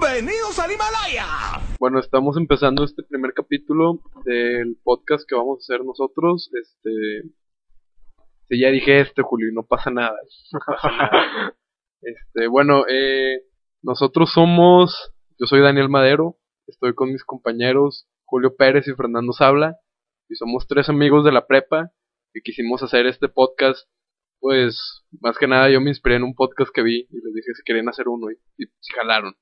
Bienvenidos al Himalaya. Bueno, estamos empezando este primer capítulo del podcast que vamos a hacer nosotros. Este. Ya dije este, Julio, y no pasa nada. No pasa nada. Este, bueno, eh, nosotros somos. Yo soy Daniel Madero. Estoy con mis compañeros Julio Pérez y Fernando Sabla. Y somos tres amigos de la prepa. Y quisimos hacer este podcast. Pues, más que nada, yo me inspiré en un podcast que vi. Y les dije si querían hacer uno. Y, y se jalaron.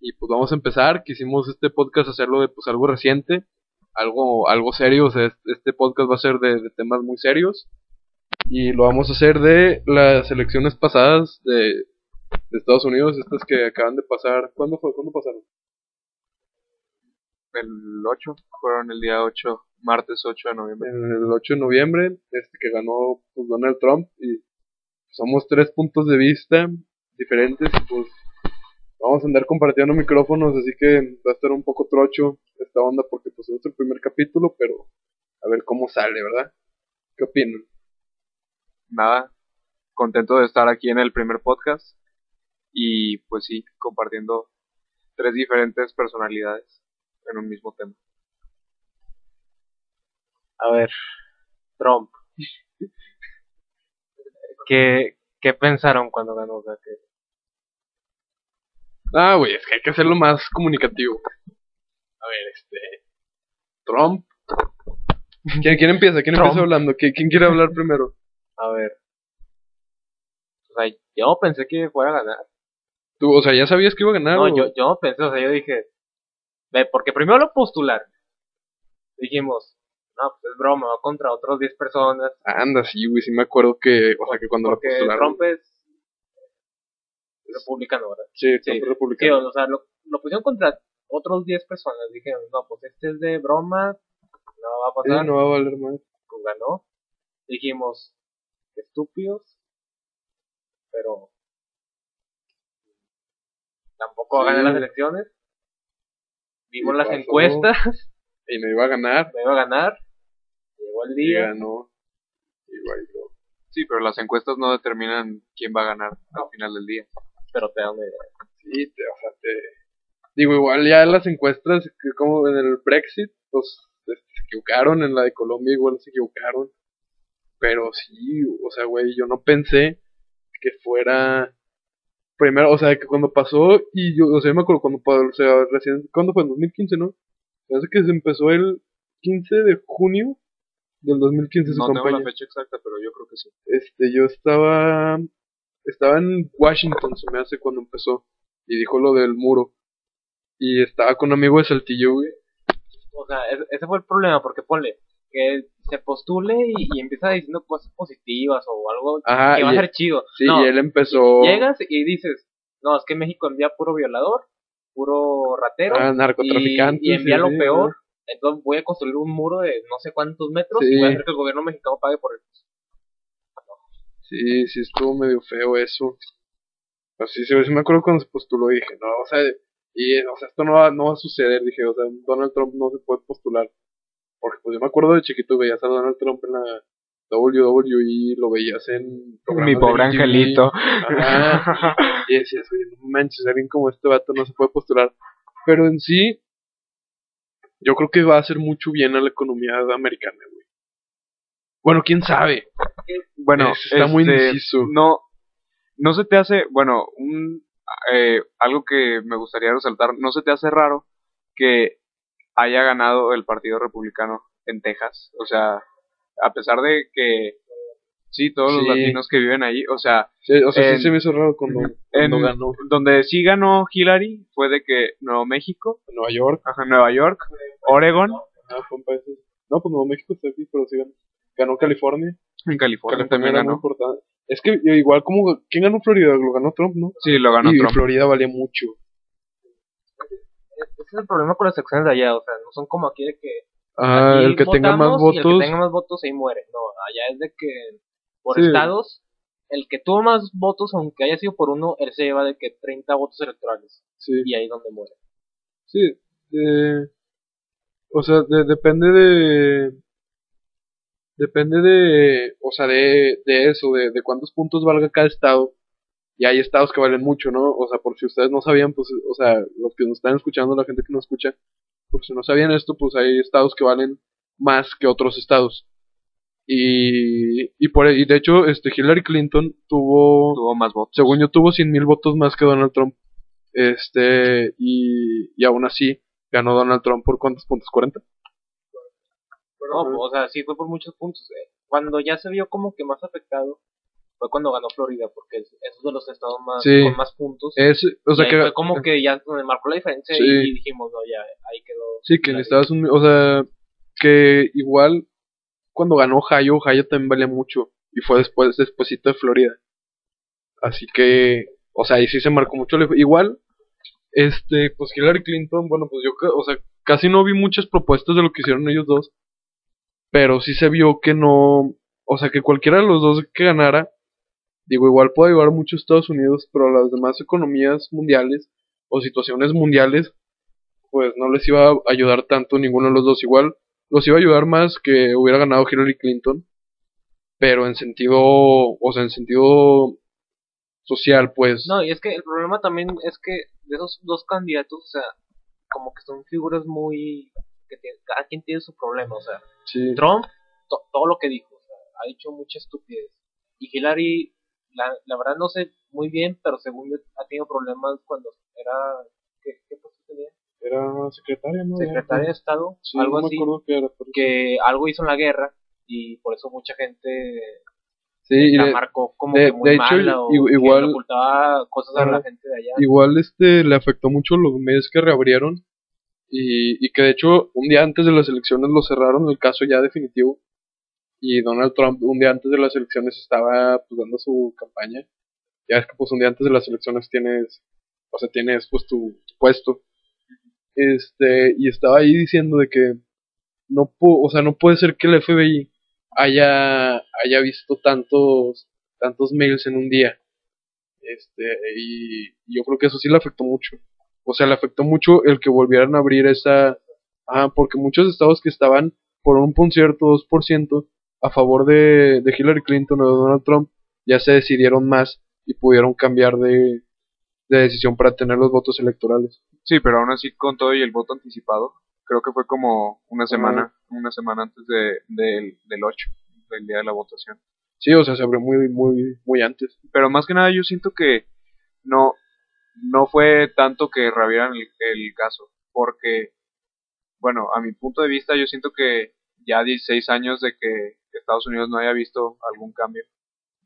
Y pues vamos a empezar. Quisimos este podcast hacerlo de pues algo reciente, algo, algo serio. O sea, este, podcast va a ser de, de temas muy serios. Y lo vamos a hacer de las elecciones pasadas de, de Estados Unidos, estas que acaban de pasar. ¿Cuándo fue? ¿Cuándo pasaron? el 8, fueron el día 8, martes 8 de noviembre. El 8 de noviembre, este que ganó pues, Donald Trump. Y somos tres puntos de vista diferentes. Y pues vamos a andar compartiendo micrófonos, así que va a estar un poco trocho esta onda porque pues es el primer capítulo, pero a ver cómo sale, ¿verdad? ¿Qué opinan? Nada, contento de estar aquí en el primer podcast y pues sí, compartiendo tres diferentes personalidades en un mismo tema. A ver, Trump. ¿Qué, ¿Qué pensaron cuando ganó? O sea, que Ah, güey, es que hay que hacerlo más comunicativo. A ver, este. Trump. ¿Quién, quién empieza? ¿Quién Trump. empieza hablando? ¿Qui- ¿Quién quiere hablar primero? A ver. O sea, yo pensé que fuera a ganar. Tú, o sea, ¿ya sabías que iba a ganar? No, o- yo, yo pensé, o sea, yo dije. Ve, porque primero lo postularon. Dijimos, no, pues es broma, va contra otros 10 personas. Anda, sí, güey, sí me acuerdo que, o sea, que cuando lo Porque postularon. Trump es republicano, ¿verdad? Sí, Sí, Sí, republicano. o sea, lo, lo pusieron contra otros 10 personas. Dijeron, no, pues este es de broma, no va a Sí, pasar. no va a valer más. pues ganó. Dijimos, estúpidos, pero tampoco Sí. gané las elecciones. Vimos Y las pasó. encuestas, Y no iba a ganar. me iba a ganar. Llegó el Y día. ganó. Y bailó. Sí, pero las encuestas no determinan quién va a ganar al final del día. Pero te da una idea. Sí, te, o sea, te. Digo, igual ya las encuestas, que como en el Brexit, pues este, se equivocaron, en la de Colombia igual se equivocaron. Pero sí, o sea, güey, yo no pensé que fuera. Primero, o sea, que cuando pasó, y yo, o sea, yo me acuerdo cuando pasó, o sea, recién, ¿cuándo fue? En 2015, ¿no? Parece que se empezó el 15 de junio del 2015 su No tengo campaña. la fecha exacta, pero yo creo que sí. Este, yo estaba. Estaba en Washington, se me hace, cuando empezó. Y dijo lo del muro. Y estaba con un amigo de Saltillo, güey. O sea, ese, fue el problema, porque ponle que se postule y, y empieza diciendo cosas positivas o algo Ajá, que va a ser chido. Sí, No, y él empezó. Llegas y dices, no, es que México envía puro violador, puro ratero. a narcotraficantes. y, y envía sí, lo peor. Entonces voy a construir un muro de no sé cuántos metros Sí. y voy a hacer que el gobierno mexicano pague por él. Sí, sí, estuvo medio feo eso. Así, sí, sí me acuerdo cuando se postuló y dije, no, o sea, y, o sea, esto no va, no va a suceder. Dije, o sea, Donald Trump no se puede postular. Porque pues yo me acuerdo de chiquito, veías a Donald Trump en la WWE, lo veías en. Mi pobre angelito. Ajá. Y decías, oye, no manches, alguien como este vato no se puede postular. Pero en sí, yo creo que va a hacer mucho bien a la economía americana, güey. Bueno, quién sabe. Bueno, está muy este, indeciso. No, no se te hace, bueno, un, eh, algo que me gustaría resaltar, no se te hace raro que haya ganado el Partido Republicano en Texas. O sea, a pesar de que sí, todos los latinos que viven ahí, o sea, Sí, o sea, En- sí se me hizo raro cuando, ganó donde sí ganó Hillary fue de que Nuevo México, Nueva York. ajá, Nueva York, Oregon, país. No, pues Nuevo México está aquí, pero sí ganó. Ganó California. En California California también ganó. importante. Es que igual como, ¿quién ganó Florida? Lo ganó Trump, ¿no? Sí, lo ganó y Trump. Florida valía mucho. Ese es el problema con las secciones de allá, o sea, no son como aquí de que Ah, aquí el que tenga más votamos y el votos. que tenga más votos ahí muere. No, allá es de que por Sí. estados, el que tuvo más votos, aunque haya sido por uno, él se lleva de que 30 votos electorales Sí. y ahí es donde muere. Sí, eh, o sea, de- depende de, depende de, o sea, de, de eso, de, de cuántos puntos valga cada estado. y hay estados que valen mucho, ¿no? O sea, por si ustedes no sabían, pues, o sea, los que nos están escuchando, la gente que nos escucha, por si no sabían esto, pues hay estados que valen más que otros estados. Y, y, por, y de hecho, este Hillary Clinton tuvo, Tuvo más votos. según yo, tuvo 100 mil votos más que Donald Trump. Este, y, y aún así, ganó Donald Trump por cuántos puntos, 40. No, o sea, sí fue por muchos puntos. eh. Cuando ya se vio como que más afectado fue cuando ganó Florida, porque es, es de los estados más Sí. con más puntos. Es, o sea que, fue como que ya donde marcó la diferencia Sí. y dijimos, no, ya, ahí quedó. Sí, que en Estados Unidos, o sea, que igual cuando ganó Ohio, Ohio también valía mucho y fue después, despuésito de Florida. Así que, o sea, ahí sí se marcó mucho. Igual, este, pues Hillary Clinton, bueno, pues yo, o sea, casi no vi muchas propuestas de lo que hicieron ellos dos, pero sí se vio que no, o sea, que cualquiera de los dos que ganara, digo, igual puede ayudar mucho a Estados Unidos, pero a las demás economías mundiales o situaciones mundiales, pues no les iba a ayudar tanto ninguno de los dos. Igual los iba a ayudar más que hubiera ganado Hillary Clinton, pero en sentido, o sea, en sentido social, pues. No, y es que el problema también es que de esos dos candidatos, o sea, como que son figuras muy. Que tiene- cada quien tiene su problema, o sea, sí. Trump, to- todo lo que dijo, o sea, ha dicho mucha estupidez. Y Hillary, la, la verdad no sé muy bien, pero según yo ha tenido problemas cuando era. ¿Qué, qué puesto tenía? Era secretaria, ¿no? Secretaria de Estado, Sí, algo no así. qué era. Que algo hizo en la guerra y por eso mucha gente Sí, la de- marcó como de- que muy de hecho, mala o que igual- le ocultaba cosas a la gente de allá. igual este le afectó mucho los meses que reabrieron y, y que de hecho un día antes de las elecciones lo cerraron el caso ya definitivo y Donald Trump un día antes de las elecciones estaba pues dando su campaña. Ya es que pues un día antes de las elecciones tienes o sea tienes pues tu, puesto. Este y estaba ahí diciendo de que no o sea no puede ser que el FBI haya haya visto tantos tantos mails en un día. Este y yo creo que eso sí le afectó mucho o sea le afectó mucho el que volvieran a abrir esa ah porque muchos estados que estaban por un por cierto 2% a favor de, de Hillary Clinton o de Donald Trump ya se decidieron más y pudieron cambiar de, de decisión para tener los votos electorales. Sí, pero aún así con todo y el voto anticipado, creo que fue como una semana, una semana antes de, del, del 8, del día de la votación. sí o sea se abrió muy muy muy antes. Pero más que nada yo siento que no, no fue tanto que reabrieran el, el caso, porque, bueno, a mi punto de vista yo siento que ya 16 años de que Estados Unidos no haya visto algún cambio,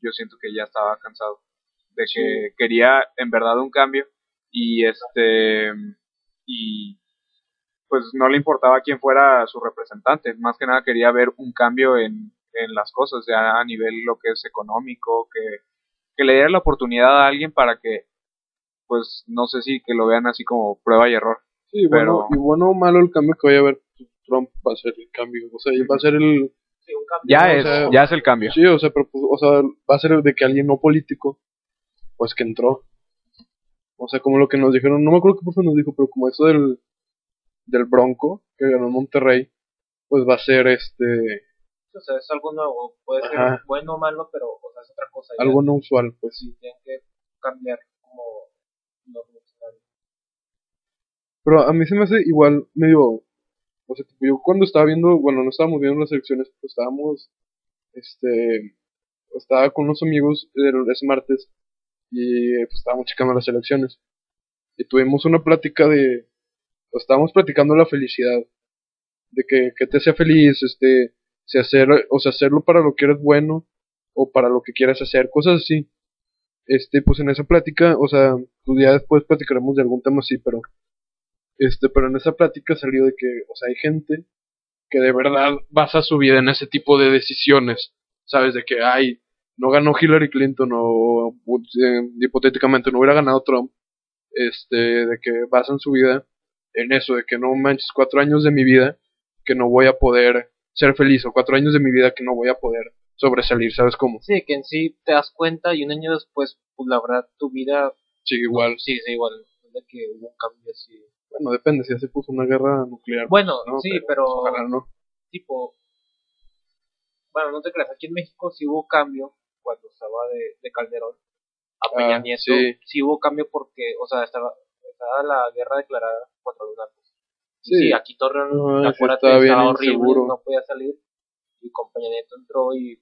yo siento que ya estaba cansado, de que quería en verdad un cambio y este y pues no le importaba quién fuera su representante, más que nada quería ver un cambio en, en las cosas, ya a nivel lo que es económico, que, que le diera la oportunidad a alguien para que, pues no sé si que lo vean así como prueba y error. sí bueno y bueno o malo el cambio que vaya a haber pues, Trump va a ser el cambio o sea va a ser el Sí, un cambio. Ya es, sea, ya es el cambio. Sí, o sea, pero, pues, o sea, va a ser de que alguien no político, pues que entró. O sea, como lo que nos dijeron, no me acuerdo qué profe nos dijo, pero como eso del, del Bronco, que ganó en Monterrey, pues va a ser este, O sea, es algo nuevo. Puede ser Ajá. bueno o malo, pero o sea, es otra cosa. ya. algo no usual, pues. Sí, tienen que cambiar como Pero a mí se me hace igual medio, o sea, tipo, yo cuando estaba viendo, bueno, no estábamos viendo las elecciones, pues estábamos, este, estaba con unos amigos el- ese martes y pues estábamos checando las elecciones y tuvimos una plática de, pues, estábamos platicando la felicidad, de que, que te sea feliz, este, si hacer, o sea, hacerlo para lo que eres bueno o para lo que quieras hacer, cosas así. Este, pues en esa plática, o sea, pues ya después platicaremos de algún tema así, pero este, pero en esa plática salió de que, o sea, hay gente que de verdad basa su vida en ese tipo de decisiones, ¿sabes? De que, ay, no ganó Hillary Clinton o, eh, hipotéticamente no hubiera ganado Trump, este, de que basan su vida en eso, de que no manches cuatro años de mi vida que no voy a poder ser feliz o cuatro años de mi vida que no voy a poder sobresalir, ¿sabes cómo? Sí, que en sí te das cuenta y un año después, pues la verdad, tu vida Sigue igual. sí, sí, igual. De que hubo un cambio así. Bueno, depende, si ya se puso una guerra nuclear. Bueno, ¿no? sí, pero, Ojalá no. tipo, bueno, no te creas, aquí en México sí hubo cambio cuando estaba de, de Calderón a Peña Ah, Nieto, sí. sí. hubo cambio porque, o sea, estaba, estaba la guerra declarada contra los narcos. Sí. Sí, aquí Torreón, Ay, sí acuérdate, estaba bien estaba horrible, inseguro. no podía salir. Y con Peña Nieto entró y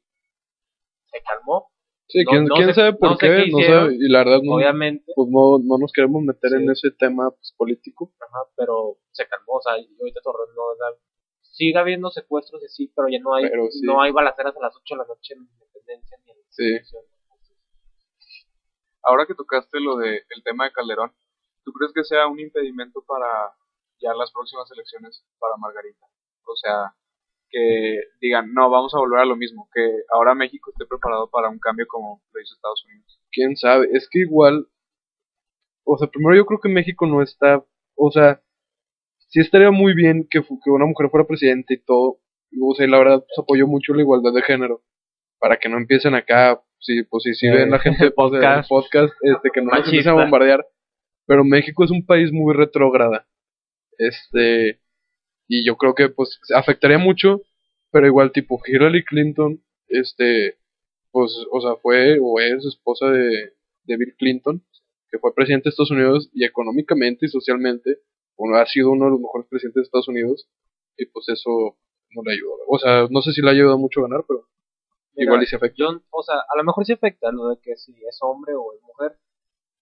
se calmó. Sí, No- quién, no quién sabe por no sé qué, qué no hicieron. sé, y la verdad no, Obviamente, pues no, no nos queremos meter Sí. en ese tema pues, político. ajá, pero se calmó. O sea, y ahorita Torreón no da. Sigue habiendo secuestros y sí, pero ya no hay, Pero sí. no hay balaceras a las 8 de la noche en Independencia ni en Sí. Ahora que tocaste lo de el tema de Calderón, ¿tú crees que sea un impedimento para ya las próximas elecciones para Margarita? O sea, que digan, no, vamos a volver a lo mismo, que ahora México esté preparado para un cambio como lo hizo Estados Unidos. quién sabe, es que igual, o sea, primero yo creo que México no está, o sea, sí estaría muy bien que, fu- que una mujer fuera presidente y todo, o sea, y la verdad pues, apoyo mucho la igualdad de género, para que no empiecen acá, sí, pues sí Eh, ven la gente pues, del podcast. podcast, este, que no nos empiecen a bombardear, pero México es un país muy retrógrada, este, y yo creo que pues afectaría mucho, pero igual tipo Hillary Clinton, este, pues, o sea, fue o es esposa de, de Bill Clinton, que fue presidente de Estados Unidos y económicamente y socialmente, bueno, ha sido uno de los mejores presidentes de Estados Unidos, y pues eso no le ayudó. O sea, no sé si le ha ayudado mucho a ganar, pero Mira, igual y se afecta. yo, o sea, a lo mejor sí afecta lo de que si es hombre o es mujer,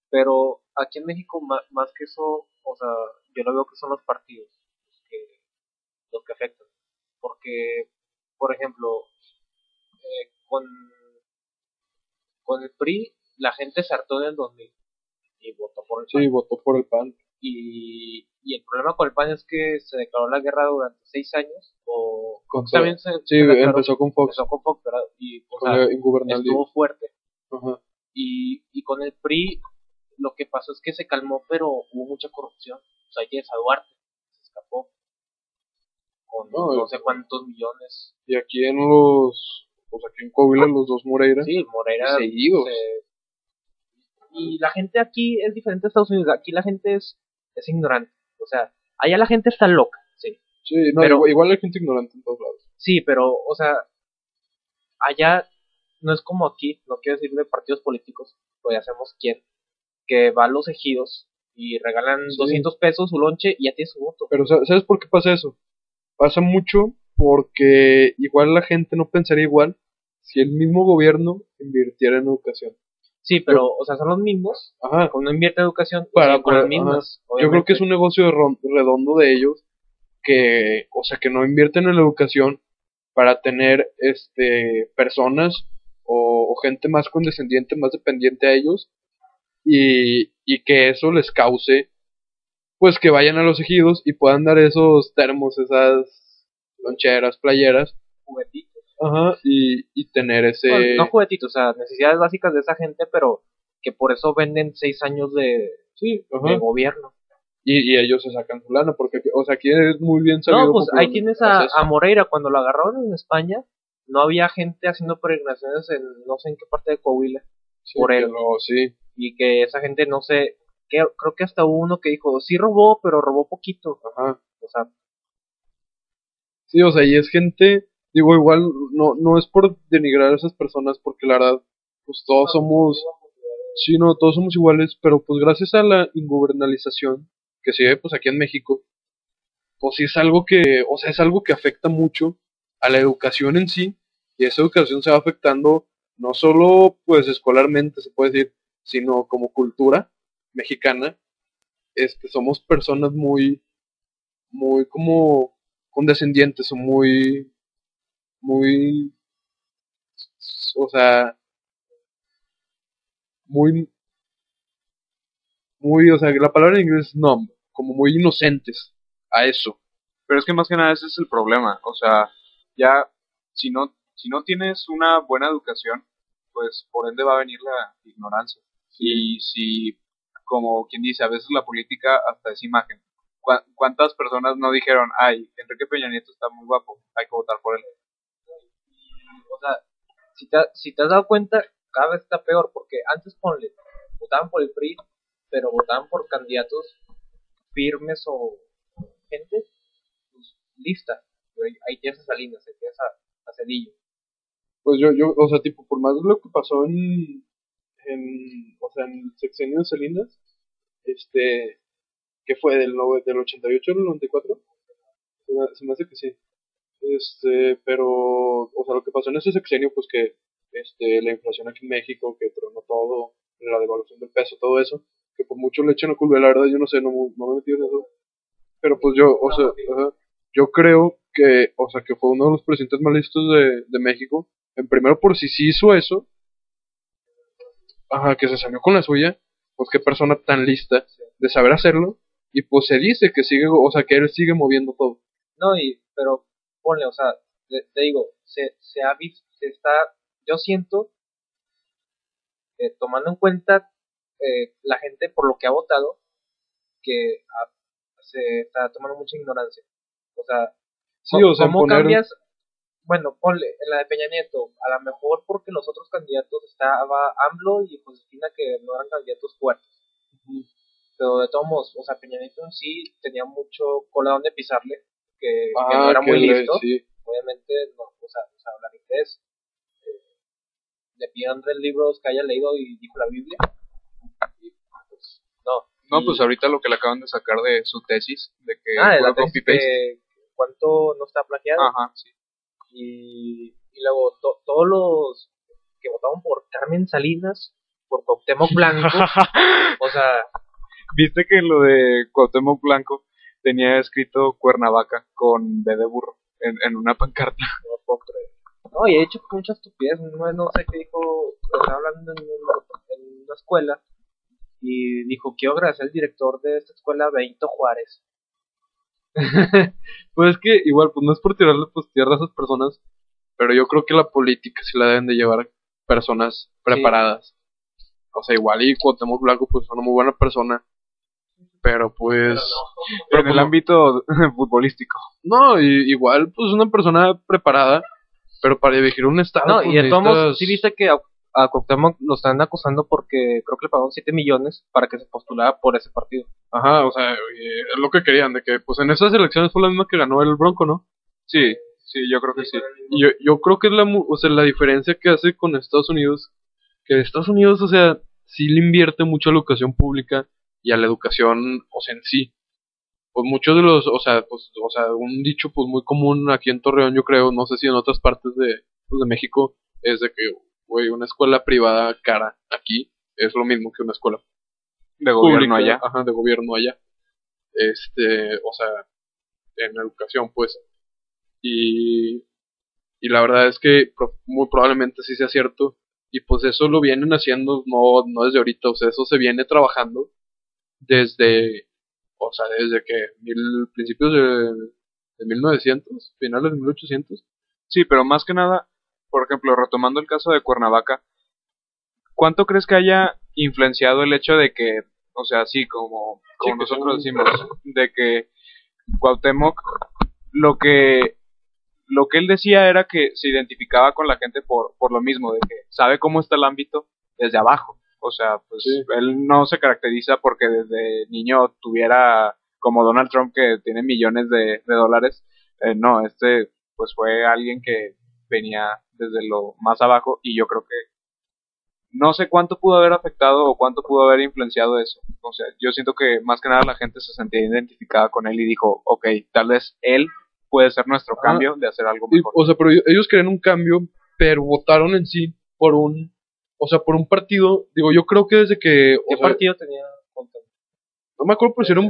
pero aquí en México ma- más, que eso, o sea, yo lo veo que son los partidos los que afectan. Porque, por ejemplo, eh, con, con el PRI, la gente se hartó en el 2000 y votó por el Sí, PAN. votó por el PAN. Y, y el problema con el PAN es que se declaró la guerra durante seis años, o Contra- también se, Sí, se declaró- empezó con Fox, empezó con Fox, ¿verdad? Y, o con sea, estuvo fuerte y, y con el PRI lo que pasó es que se calmó, pero hubo mucha corrupción. O sea, Yesa Duarte se escapó con No, no, sé cuántos millones. Y aquí en los, pues aquí en Coahuila los dos Moreira, Sí, Moreira. seguidos. se- Y la gente aquí es diferente a Estados Unidos. Aquí la gente es, es ignorante. O sea, allá la gente está loca. Sí, Sí, no, Pero- igual, igual hay gente ignorante en todos lados. sí pero, o sea, allá no es como aquí. No quiero decir de partidos políticos, pues ya sabemos quién. Que va a los ejidos y regalan Sí. 200 pesos su lonche y ya tiene su voto. Pero sa- ¿sabes por qué pasa eso? Pasa mucho porque igual la gente no pensaría igual si el mismo gobierno invirtiera en educación. Sí, pero, o sea, son los mismos. Ajá. Cuando invierte en educación, Para- siguen con las para- mismas. Yo creo que es un negocio redondo de ellos que, o sea, que no invierten en la educación para tener este personas o, o gente más condescendiente, más dependiente a ellos y, y que eso les cause pues que vayan a los ejidos y puedan dar esos termos, esas loncheras, playeras, juguetitos. ajá, y, y tener ese Bueno, no juguetitos, o sea, necesidades básicas de esa gente, pero que por eso venden seis años de, sí, de gobierno. y, y ellos se sacan su lana porque o sea, aquí es muy bien sabido No, pues ahí tienes a, a Moreira. Cuando lo agarraron en España, no había gente haciendo peregrinaciones en no sé en qué parte de Coahuila. Sí, por él. sí, Y que esa gente no sé. Que, creo que hasta hubo uno que dijo, sí robó, pero robó poquito. ajá. O sea, Sí, o sea, y es gente, digo, igual no, no es por denigrar a esas personas, porque la verdad, pues todos somos, sí, no, todos somos iguales, pero pues gracias a la ingubernalización que se ve pues aquí en México, pues sí es algo que, o sea, es algo que afecta mucho a la educación en sí, y esa educación se va afectando no solo pues escolarmente, se puede decir, sino como cultura mexicana, este, somos personas muy, muy como condescendientes o muy, muy, o sea, muy, muy, o sea, la palabra en inglés es numb, como muy inocentes a eso. Pero es que más que nada ese es el problema. O sea, ya si no, si no tienes una buena educación, pues por ende va a venir la ignorancia. Y si, como quien dice, a veces la política hasta es imagen. ¿Cuá- ¿Cuántas personas no dijeron, ay, Enrique Peña Nieto está muy guapo, hay que votar por él? o sea, si te, si te has dado cuenta, cada vez está peor, porque antes ponle, votaban por el PRI, pero votaban por candidatos firmes o gente, pues, lista. Ahí tienes a Salinas, ahí tienes Cedillo. Pues yo, yo, o sea, tipo, por más de lo que pasó en, en, o sea, en el sexenio de Salinas, este, que fue del, del 88 al 94, se me, se me hace que sí. Este, pero, o sea, lo que pasó en ese sexenio, pues que, este, la inflación aquí en México, que tronó todo, la devaluación del peso, todo eso, que por mucho le echan la culpa, la verdad, yo no sé, no, no me he metido en eso. Pero pues yo, o sea, ajá, yo creo que, o sea, que fue uno de los presidentes más listos de, de México. En primero, por si sí hizo eso, ajá, que se salió con la suya, pues qué persona tan lista de saber hacerlo, y pues se dice que sigue, o sea, que él sigue moviendo todo. No, y, pero ponle, o sea, te, te digo, se, se ha visto, se está, yo siento, eh, tomando en cuenta eh, la gente por lo que ha votado, que ha- se está tomando mucha ignorancia. O sea, Sí, ¿cómo, o sea, en cómo poner- cambias? Bueno, ponle, en la de Peña Nieto, a lo mejor porque los otros candidatos estaba AMLO y Josefina que no eran candidatos fuertes. Pero de todos modos, o sea, Peña Nieto en sí tenía mucho cola donde pisarle, que, que no Ah, era muy listo. sí. Obviamente, no, o sea, o sea, hablar inglés. eh, le pidieron tres libros que haya leído y dijo la Biblia. Y, pues, no. No, Y- pues ahorita lo que le acaban de sacar de su tesis, de que Ah, de la tesis que cuánto no está plagiado. Ajá, sí. Y, y luego to- todos los que votaron por Carmen Salinas, por Cuauhtémoc Blanco, o sea, ¿Viste que lo de Cuauhtémoc Blanco tenía escrito Cuernavaca con B de burro en, en una pancarta? no puedo creer. No, y he hecho mucha estupidez, no, no sé qué dijo, estaba hablando en una, en una escuela y dijo, quiero agradecer al director de esta escuela, Benito Juárez. Pues es que igual, pues no es por tirarle pues tierra a esas personas, pero yo creo que la política sí la deben de llevar personas preparadas. O sea, igual y Cuauhtémoc Blanco pues es una muy buena persona, pero pues en el ámbito futbolístico. no, y- igual pues una persona preparada, pero para dirigir un estado No, pues, y de todos necesitas- sí viste que a, Cuauhtémoc lo están acusando porque creo que le pagaron 7 millones para que se postulara por ese partido. Ajá, o sea, eh, es lo que querían, de que pues en esas elecciones fue la misma que ganó el Bronco, ¿no? Sí, sí, yo creo que sí. Yo, yo creo que es la, o sea, la diferencia que hace con Estados Unidos, que Estados Unidos, o sea, sí le invierte mucho a la educación pública y a la educación, o sea, en sí. Pues muchos de los, o sea, pues, o sea, un dicho pues muy común aquí en Torreón, yo creo, no sé si en otras partes de, pues, de México, es de que, güey, una escuela privada cara aquí es lo mismo que una escuela De gobierno pública, allá. Ajá, de gobierno allá. Este, o sea, en educación, pues. Y, y la verdad es que pro- muy probablemente sí sea cierto. Y pues eso lo vienen haciendo no, no desde ahorita, o sea, eso se viene trabajando desde, o sea, desde que mil, principios de, de 1900, finales de 1800. Sí, pero más que nada, por ejemplo, retomando el caso de Cuernavaca, ¿cuánto crees que haya influenciado el hecho de que, o sea, así como, como Sí, nosotros decimos, de que Cuauhtémoc, lo que, lo que él decía era que se identificaba con la gente por, por lo mismo, de que sabe cómo está el ámbito desde abajo. O sea, pues Sí. él no se caracteriza porque desde niño tuviera como Donald Trump que tiene millones de, de dólares. Eh, no, este pues fue alguien que venía desde lo más abajo y yo creo que no sé cuánto pudo haber afectado o cuánto pudo haber influenciado eso. O sea, yo siento que más que nada la gente se sentía identificada con él y dijo, ok, tal vez él puede ser nuestro Ah. cambio de hacer algo Y, mejor. o sea, pero ellos, ellos querían un cambio, pero votaron en sí por un, o sea, por un partido. Digo, yo creo que desde que, o ¿Qué sea, partido tenía Cuauhtémoc? no me acuerdo, pero si era un,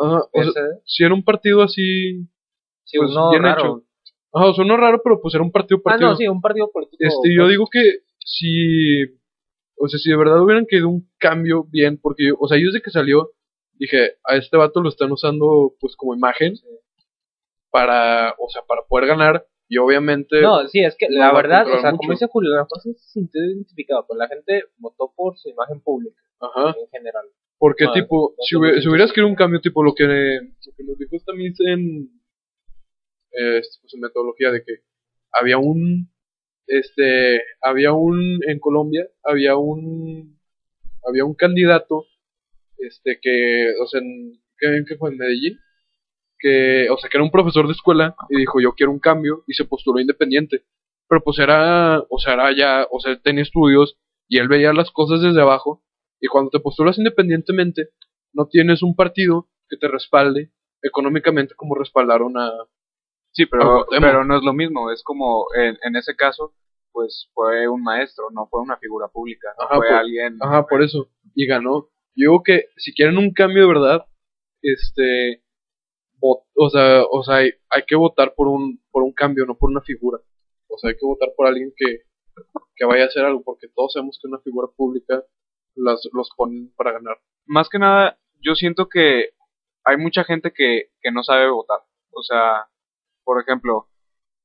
ajá, o sea, si era un partido así, Sí, pues, uno bien raro. hecho. Ajá, no raro, pero pues era un partido Ah, partido. no, sí, un partido político. Este, yo digo que si, o sea, si de verdad hubieran querido un cambio bien, porque, o sea, yo desde que salió, dije, a este vato lo están usando, pues, como imagen, para, o sea, para poder ganar, y obviamente, No, sí, es que la verdad, o sea, mucho. como dice Julio, a lo mejor sí se sintió identificado, pues la gente votó por su imagen pública ajá, en general. porque, Ah, tipo, si, sé, hubie- no si hubieras querido un cambio, tipo, lo que, lo que nos dijo esta Miss en, eh, pues, metodología, de que había un, este, había un, en Colombia, había un, había un candidato, este, que, o sea, en, ¿qué, qué fue? En Medellín, que, o sea, que era un profesor de escuela y dijo, yo quiero un cambio, y se postuló independiente. Pero pues era, o sea, era ya, o sea, tenía estudios y él veía las cosas desde abajo, y cuando te postulas independientemente, no tienes un partido que te respalde económicamente como respaldaron a... Sí, pero, pero no es lo mismo. Es como, en, en ese caso, pues fue un maestro, no fue una figura pública. no Ajá, fue por- alguien. Ajá, por eso, y ganó. Yo digo que si quieren un cambio de verdad, este, o sea, o sea hay, hay que votar por un, por un cambio, no por una figura. O sea, hay que votar por alguien que, que vaya a hacer algo, porque todos sabemos que una figura pública las, los ponen para ganar. Más que nada, yo siento que hay mucha gente que, que no sabe votar. O sea, por ejemplo,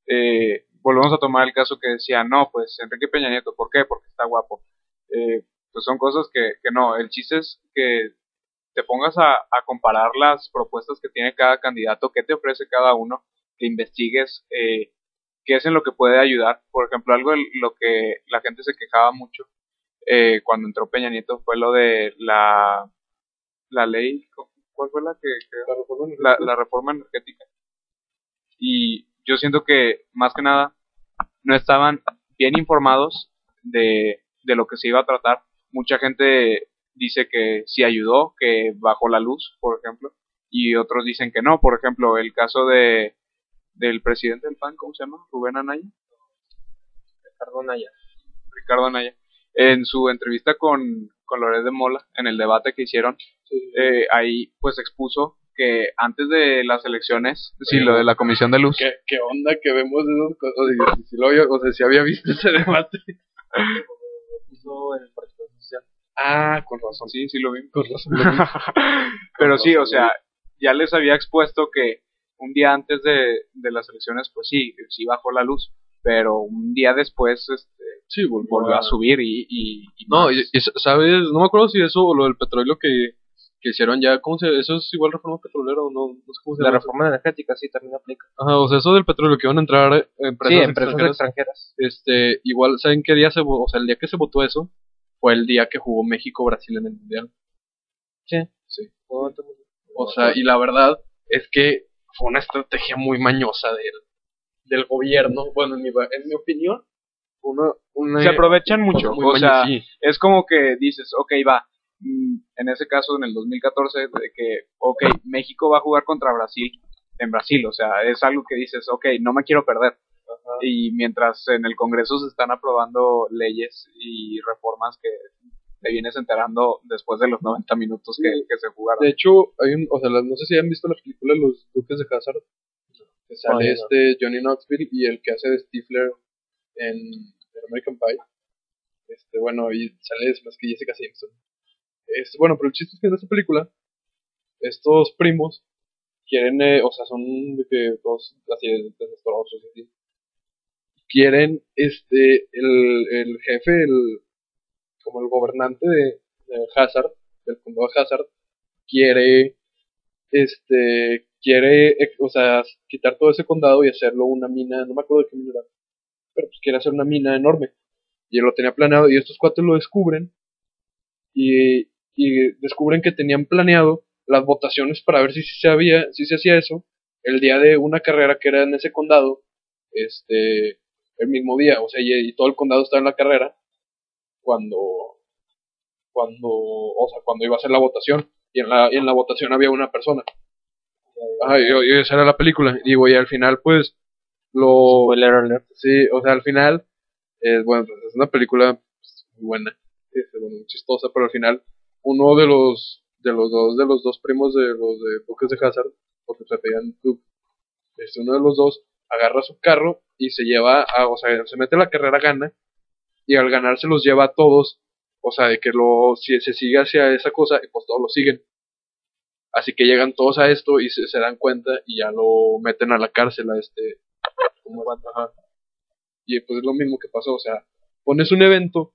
eh, volvemos a tomar el caso que decía, no, pues Enrique Peña Nieto, ¿por qué? Porque está guapo. Eh, pues son cosas que, que no, el chiste es que te pongas a, a comparar las propuestas que tiene cada candidato, qué te ofrece cada uno, que investigues eh, qué es en lo que puede ayudar. Por ejemplo, algo en lo que la gente se quejaba mucho eh, cuando entró Peña Nieto fue lo de la, la ley, ¿cuál fue la que, que La reforma la, la reforma energética. Y yo siento que, más que nada, no estaban bien informados de, de lo que se iba a tratar. Mucha gente dice que sí ayudó, que bajó la luz, por ejemplo, y otros dicen que no. Por ejemplo, el caso de del presidente del PAN, ¿cómo se llama? Rubén Anaya, Ricardo Naya. Ricardo Anaya. En su entrevista con, con Loret de Mola, en el debate que hicieron, eh, ahí pues expuso que antes de las elecciones, sí, lo de la comisión de luz, ¿Qué, ¿Qué onda que vemos esas cosas? Y si lo había, o sea, si había visto ese debate. El Partido Social. Ah, con razón. sí, sí lo vi. Con razón. lo vi. Pero sí, o sea, ya les había expuesto que un día antes de, de las elecciones, pues sí, sí bajó la luz, pero un día después este, Sí, volvió, volvió a subir y... y, y No, y, y sabes, no me acuerdo si eso o lo del petróleo que, que hicieron ya, ¿cómo se Eso es igual reforma petrolera o no, no sé cómo se La eso. reforma energética sí también aplica. Ajá, o sea, eso del petróleo que iban a entrar eh, empresas, sí, empresas extranjeras, extranjeras. este, igual, ¿saben qué día se votó? O sea, el día que se votó eso fue el día que jugó México-Brasil en el Mundial. Sí. Sí. O sea, y la verdad es que fue una estrategia muy mañosa del, del gobierno. Bueno, en mi, en mi opinión, una, una se aprovechan mucho, muy o sea, sí. es como que dices, ok, va, en ese caso en el 2014, de que, ok, México va a jugar contra Brasil en Brasil, o sea, es algo que dices, ok, no me quiero perder. Y mientras en el Congreso se están aprobando leyes y reformas que te vienes enterando después de los 90 minutos que, Sí. que se jugaron. De hecho, hay un, o sea, no sé si han visto la película Los Duques de Hazard. Que sale Ay, no. este Johnny Knoxville y el que hace de Stifler en, en American Pie. Este, bueno, y sale es más que Jessica Simpson. Es, bueno, pero el chiste es que en esta película, estos primos quieren, eh, o sea, son de que dos así desastrosos y así. Quieren, este, el, el jefe, el, como el gobernante de, Hazard, del condado de Hazard, quiere, este, quiere, o sea, quitar todo ese condado y hacerlo una mina, no me acuerdo de qué mina era, pero pues quiere hacer una mina enorme. Y él lo tenía planeado y estos cuatro lo descubren y, y descubren que tenían planeado las votaciones para ver si, si se había, si se hacía eso el día de una carrera que era en ese condado, este, el mismo día, o sea, y, y todo el condado estaba en la carrera cuando, cuando, o sea, cuando iba a hacer la votación y en la, y en la votación había una persona. Ajá, y, y esa era la película. Y güey, al final, pues, lo, Spoiler alert. Sí, o sea, al final, es bueno, pues, es una película pues, muy buena, este, bueno, muy chistosa, pero al final, uno de los, de los dos, de los dos primos de los de Duques de Hazard, porque se pedían este, uno de los dos agarra su carro y se lleva, a, o sea, se mete la carrera, gana, y al ganar se los lleva a todos, o sea, de que lo, si se sigue hacia esa cosa, pues todos lo siguen. Así que llegan todos a esto y se, se dan cuenta y ya lo meten a la cárcel a este, como, ajá. Y pues es lo mismo que pasó, o sea, pones un evento,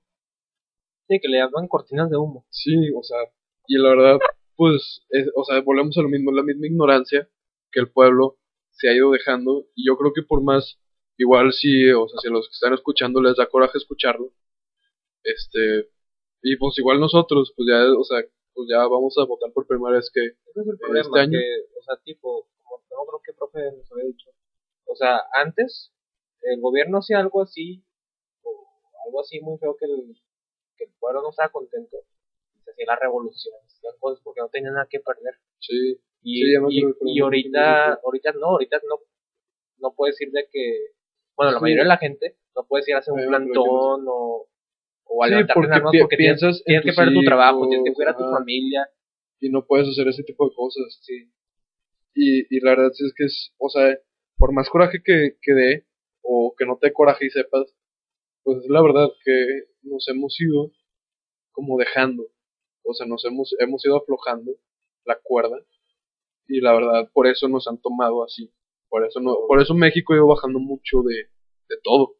Sí, que le llaman cortinas de humo. sí, o sea, y la verdad, pues, es- o sea, volvemos a lo mismo, la misma ignorancia que el pueblo se ha ido dejando, y yo creo que por más, igual si, o sea, si a los que están escuchando les da coraje escucharlo, este, y pues igual nosotros, pues ya, o sea, pues ya vamos a votar por primera vez que, Ese es el este año- que, o sea, tipo, como no creo que profe nos había dicho. O sea, antes el gobierno hacía algo así, o algo así muy feo que, el- que el pueblo no estaba contento, se hacía la revolución, se hacían cosas porque no tenían nada que perder. Sí. Y, Sí, y, ahorita, ahorita no, ahorita no, no puedes decir de que, bueno, la Sí. mayoría de la gente no puedes ir a hacer un plantón o, o a Sí, levantarte porque armas porque piensas en tienes que perder tu trabajo, tienes que cuidar a tu familia. y no puedes hacer ese tipo de cosas. Sí. Y, y la verdad es que es, o sea, por más coraje que, que dé, o que no te coraje y sepas, pues es la verdad que nos hemos ido como dejando, o sea, nos hemos, hemos ido aflojando la cuerda, y la verdad, por eso nos han tomado así. Por eso no, por eso México ido bajando mucho de, de todo.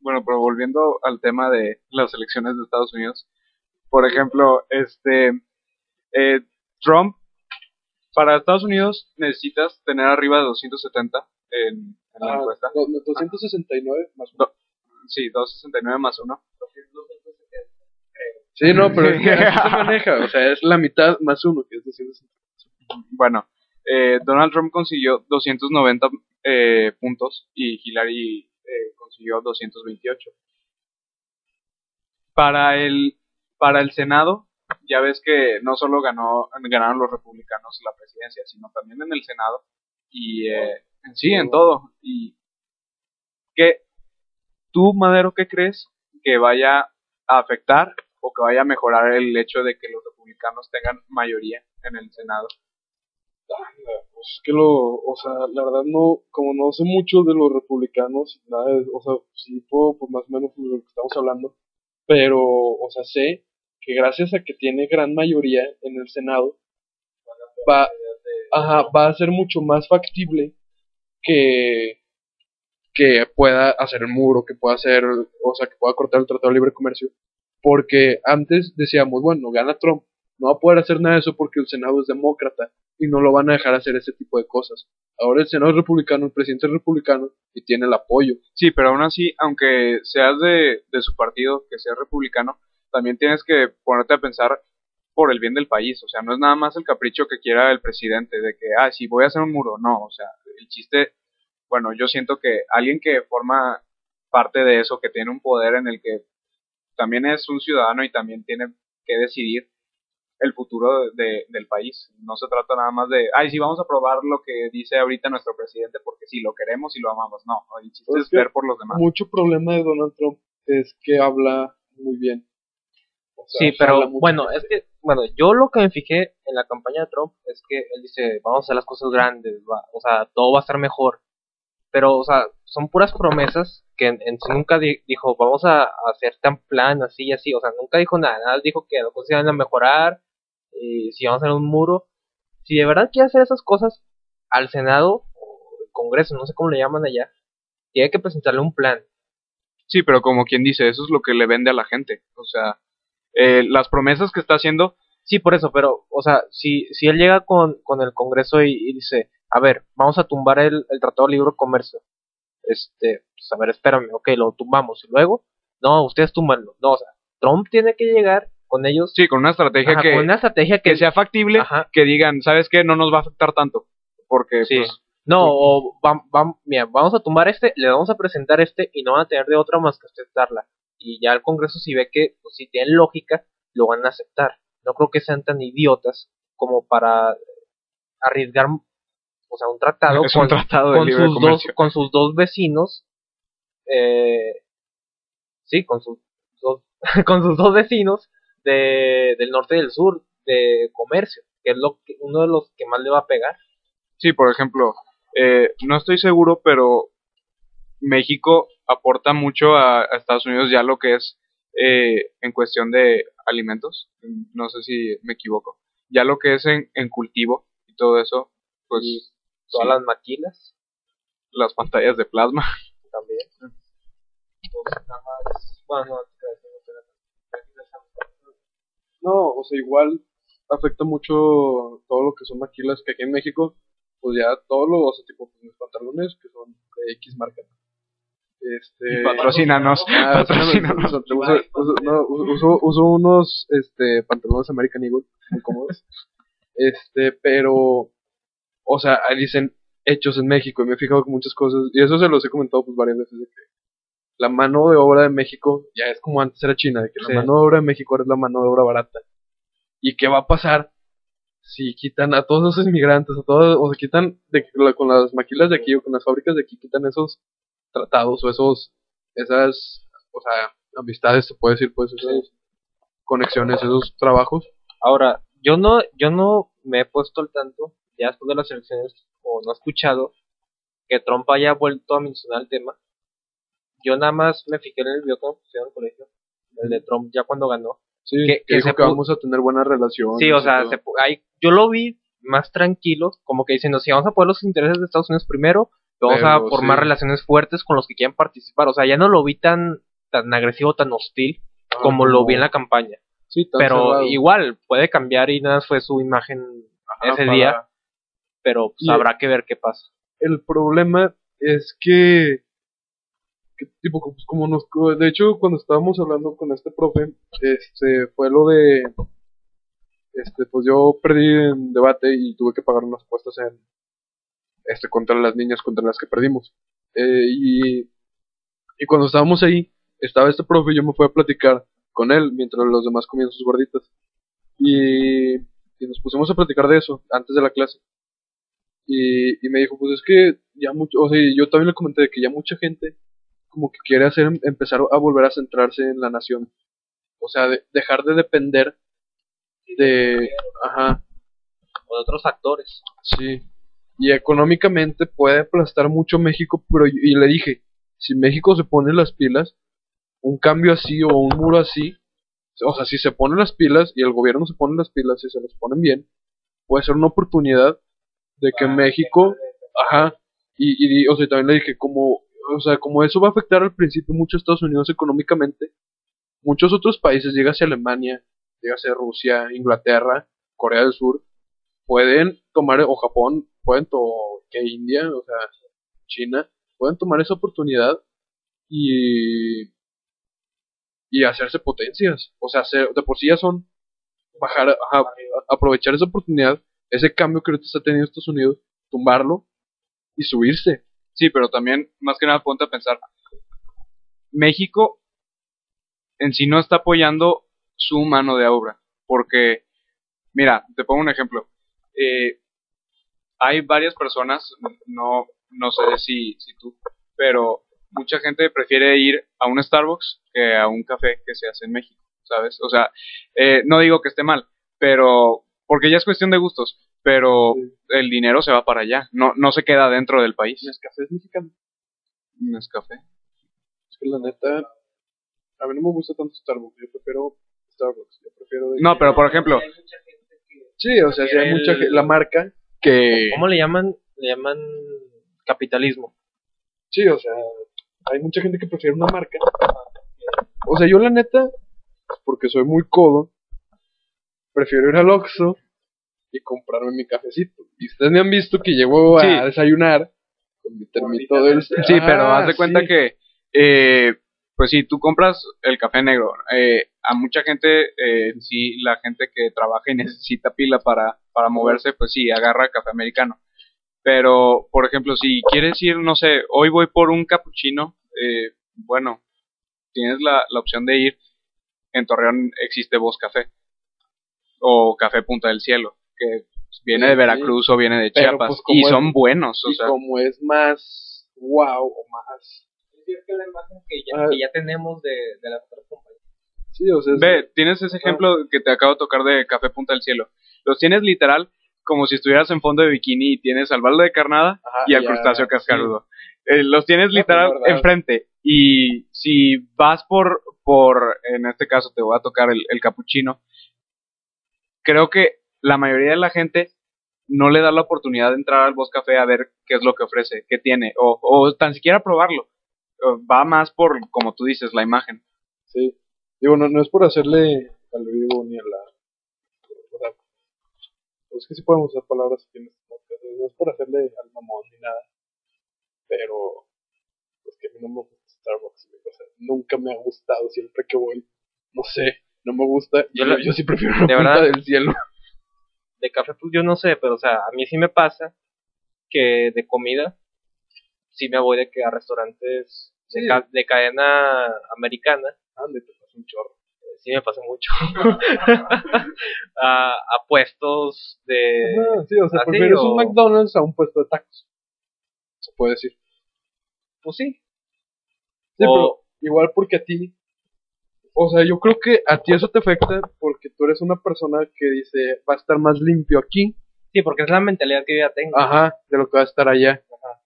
Bueno, pero volviendo al tema de las elecciones de Estados Unidos, por ejemplo, este eh, Trump para Estados Unidos necesitas tener arriba de 270 en, en la Ah, encuesta. no, no, 269 más o menos. Sí, 269 más 1. Sí, no, pero es que se maneja, o sea, es la mitad más uno, que es 260. Bueno, eh, Donald Trump consiguió 290 eh, puntos y Hillary eh, consiguió 228. Para el, para el Senado, ya ves que no solo ganó, ganaron los republicanos la presidencia, sino también en el Senado y eh, sí, en todo. Y que tú, Madero, ¿qué crees que vaya a afectar o que vaya a mejorar el hecho de que los republicanos tengan mayoría en el Senado? Pues es que lo, o sea, la verdad no, como no sé mucho de los republicanos, nada, de- o sea, sí puedo, pues más o menos de lo que estamos hablando, pero, o sea, sé que gracias a que tiene gran mayoría en el Senado, va, ajá, va a ser mucho más factible que, que pueda hacer el muro, que pueda hacer, o sea, que pueda cortar el Tratado de Libre Comercio, porque antes decíamos, bueno, gana Trump, no va a poder hacer nada de eso porque el Senado es demócrata y no lo van a dejar hacer ese tipo de cosas. Ahora el Senado es republicano, el presidente es republicano y tiene el apoyo. Sí, pero aún así, aunque seas de, de su partido, que seas republicano, también tienes que ponerte a pensar por el bien del país. O sea, no es nada más el capricho que quiera el presidente de que, ah, sí, voy a hacer un muro. No, o sea, el chiste, bueno, yo siento que alguien que forma parte de eso, que tiene un poder en el que también es un ciudadano y también tiene que decidir el futuro de- del país. No se trata nada más de, ay, sí, vamos a probar lo que dice ahorita nuestro presidente porque sí, lo queremos y lo amamos. No, el chiste Pues es ver por los demás. Mucho problema de Donald Trump es que habla muy bien. O sea, Sí, pero bueno, es que, bueno, yo lo que me fijé en la campaña de Trump es que él dice, vamos a hacer las cosas grandes, va, o sea, todo va a estar mejor. Pero, o sea, son puras promesas que en, nunca di- dijo, vamos a, a hacer tan plan, así y así. O sea, nunca dijo nada, nada dijo que las cosas iban a mejorar, y si vamos a hacer un muro. Si de verdad quiere hacer esas cosas al Senado, o el Congreso, no sé cómo le llaman allá, tiene que presentarle un plan. Sí, pero como quien dice, eso es lo que le vende a la gente. O sea, eh, las promesas que está haciendo, Sí, por eso, pero, o sea, si, si él llega con, con el Congreso y, y dice, a ver, vamos a tumbar el, el Tratado de Libre Comercio, este, pues a ver, espérame, ok, lo tumbamos, y luego, no, ustedes túmbanlo, no, o sea, Trump tiene que llegar con ellos, sí, con una estrategia ajá, que, con una estrategia que, que sea factible, ajá, que digan, ¿sabes qué? No nos va a afectar tanto. Porque, sí, pues, no, o vam- vam- mira, vamos a tumbar este, le vamos a presentar este, y no van a tener de otra más que aceptarla, y ya el Congreso si ve que, pues, si tienen lógica, lo van a aceptar, no creo que sean tan idiotas como para arriesgar, o sea, un tratado es con, un tratado de con libre sus dos con sus dos vecinos eh, sí con sus dos con sus dos vecinos de, del norte y del sur de comercio que es lo que, uno de los que más le va a pegar. Sí, por ejemplo, eh, no estoy seguro, pero México aporta mucho a, a Estados Unidos ya lo que es eh, en cuestión de alimentos. No sé si me equivoco. Ya lo que es en, en cultivo y todo eso, pues y todas sí, las maquilas las pantallas de plasma. también Entonces, nada más- bueno no, No, o sea, igual afecta mucho todo lo que son maquilas, que aquí en México, pues ya todos los, o sea, tipo, pues, mis pantalones, que son de X marca. Este... Patrocínanos, Ah, patrocínanos. uso, uso, no, uso- uso unos este, pantalones American Eagle, muy cómodos. Este, pero, o sea, ahí dicen hechos en México, y me he fijado con muchas cosas, y eso se los he comentado pues varias veces, de que, la mano de obra de México ya es como antes era China, de que Sí. la mano de obra de México ahora es la mano de obra barata. ¿Y qué va a pasar si quitan a todos esos inmigrantes, a todos, o se quitan de, la- con las maquilas de aquí o con las fábricas de aquí, quitan esos tratados o esos, esas, o sea, amistades, se puede decir, pues, esas conexiones, esos trabajos? Ahora, yo no, yo no me he puesto al tanto, ya después de las elecciones, o no he escuchado que Trump haya vuelto a mencionar el tema. Yo nada más me fijé en el video que me pusieron en el colegio, el de Trump ya cuando ganó. Sí, Que- que, que dijo se que pu- vamos a tener buena relación. Sí, o sea, se ahí- yo lo vi más tranquilo, como que diciendo, si vamos a poner los intereses de Estados Unidos primero, vamos a Pero, formar sí. relaciones fuertes con los que quieran participar. O sea, ya no lo vi tan, tan agresivo, tan hostil como lo vi en la campaña. Sí, tan Pero cerrado. igual, puede cambiar y nada fue su imagen Ajá, ese para- día, pero pues, habrá que ver qué pasa. el problema es que, que tipo pues, como nos de hecho cuando estábamos hablando con este profe este fue lo de este pues yo perdí en debate y tuve que pagar unas apuestas en este contra las niñas contra las que perdimos Eh, y y cuando estábamos ahí estaba este profe y yo me fui a platicar con él mientras los demás comían sus gorditas y, y nos pusimos a platicar de eso antes de la clase y, y me dijo, pues es que ya mucho, o sea, yo también le comenté de que ya mucha gente como que quiere hacer, empezar a volver a centrarse en la nación. O sea, de- dejar de depender de, ajá, O de otros actores. sí. Y económicamente puede aplastar mucho México, pero y, le dije, si México se pone las pilas, un cambio así o un muro así, o sea, si se ponen las pilas y el gobierno se pone las pilas y se las ponen bien, puede ser una oportunidad de que México Ajá. Y, y, o sea, también le dije, como, o sea, como eso va a afectar al principio mucho a Estados Unidos económicamente, muchos otros países, llegase Alemania, llegase Rusia, Inglaterra, Corea del Sur, pueden tomar, o Japón, pueden, que India, o sea, China, pueden tomar esa oportunidad y, y hacerse potencias. O sea, hacer, de por sí ya son, bajar, aprovechar esa oportunidad, ese cambio que ahorita está teniendo Estados Unidos, tumbarlo y subirse. Sí, pero también, más que nada, ponte a pensar. México en sí no está apoyando su mano de obra. Porque, mira, te pongo un ejemplo. Eh, hay varias personas, no, no sé si, si tú, pero mucha gente prefiere ir a un Starbucks que a un café que se hace en México, ¿sabes? O sea, eh, no digo que esté mal, pero porque ya es cuestión de gustos, pero Sí. el dinero se va para allá, no, no se queda dentro del país. Nescafé es mexicano. Nescafé. Es que la neta, a mí no me gusta tanto Starbucks, yo prefiero Starbucks, yo prefiero... de No, pero por ejemplo, Sí, o sea, sí hay mucha la marca que... ¿Cómo le llaman? Le llaman capitalismo. Sí, o sea, hay mucha gente que prefiere una marca. O sea, yo la neta, porque soy muy codo, prefiero ir al Oxxo y comprarme mi cafecito. Y ustedes me han visto que llego a Sí. desayunar con mi termito del... sí, pero Ah, haz de cuenta sí. que, eh, pues sí, tú compras el café negro. Eh, a mucha gente, eh, sí, la gente que trabaja y necesita pila para, para moverse, pues sí, agarra café americano. Pero, por ejemplo, si quieres ir, no sé, hoy voy por un cappuccino, eh, bueno, tienes la, la opción de ir. En Torreón existe Voz Café o Café Punta del Cielo, que viene Sí, de sí. Veracruz o viene de Pero, Chiapas pues, y es- son buenos, o Y sea, como es más wow o más... Es que la imagen que ya- que ya tenemos de, las otras compañías. Sí, o sea, es- Ve, tienes ese ejemplo que te acabo de tocar de Café Punta del Cielo. Los tienes literal como si estuvieras en fondo de bikini y tienes al balde de carnada Ajá, y al crustáceo sí. cascarudo. Eh, los tienes literal pues, verdad. enfrente. Y si vas por, por, en este caso te voy a tocar el, el capuchino, creo que la mayoría de la gente no le da la oportunidad de entrar al Boss Café a ver qué es lo que ofrece, qué tiene, o, o tan siquiera probarlo. Eh, Va más por, como tú dices, la imagen. Sí. Digo, no, no es por hacerle al vivo ni a la. es que sí podemos usar palabras aquí en este podcast. No es por hacerle al mamón ni nada. Pero. Es que a mí no me gusta Starbucks. O sea, nunca me ha gustado siempre que voy. No sé, no me gusta. Yo Yo, la- yo sí prefiero la de punta verdad. del cielo. De café, pues yo no sé, pero o sea, a mí sí me pasa que de comida, sí me voy de que a restaurantes de, ca- de cadena americana, te un chorro. sí me pasa mucho, a, a puestos de... Ajá, sí, o sea, así, prefieres o- un McDonald's a un puesto de tacos. Se puede decir. Pues sí. Sí, O- pero igual porque a ti, o sea, yo creo que a ti eso te afecta porque tú eres una persona que dice, va a estar más limpio aquí, Sí, porque es la mentalidad que yo ya tengo. ajá, de lo que va a estar allá.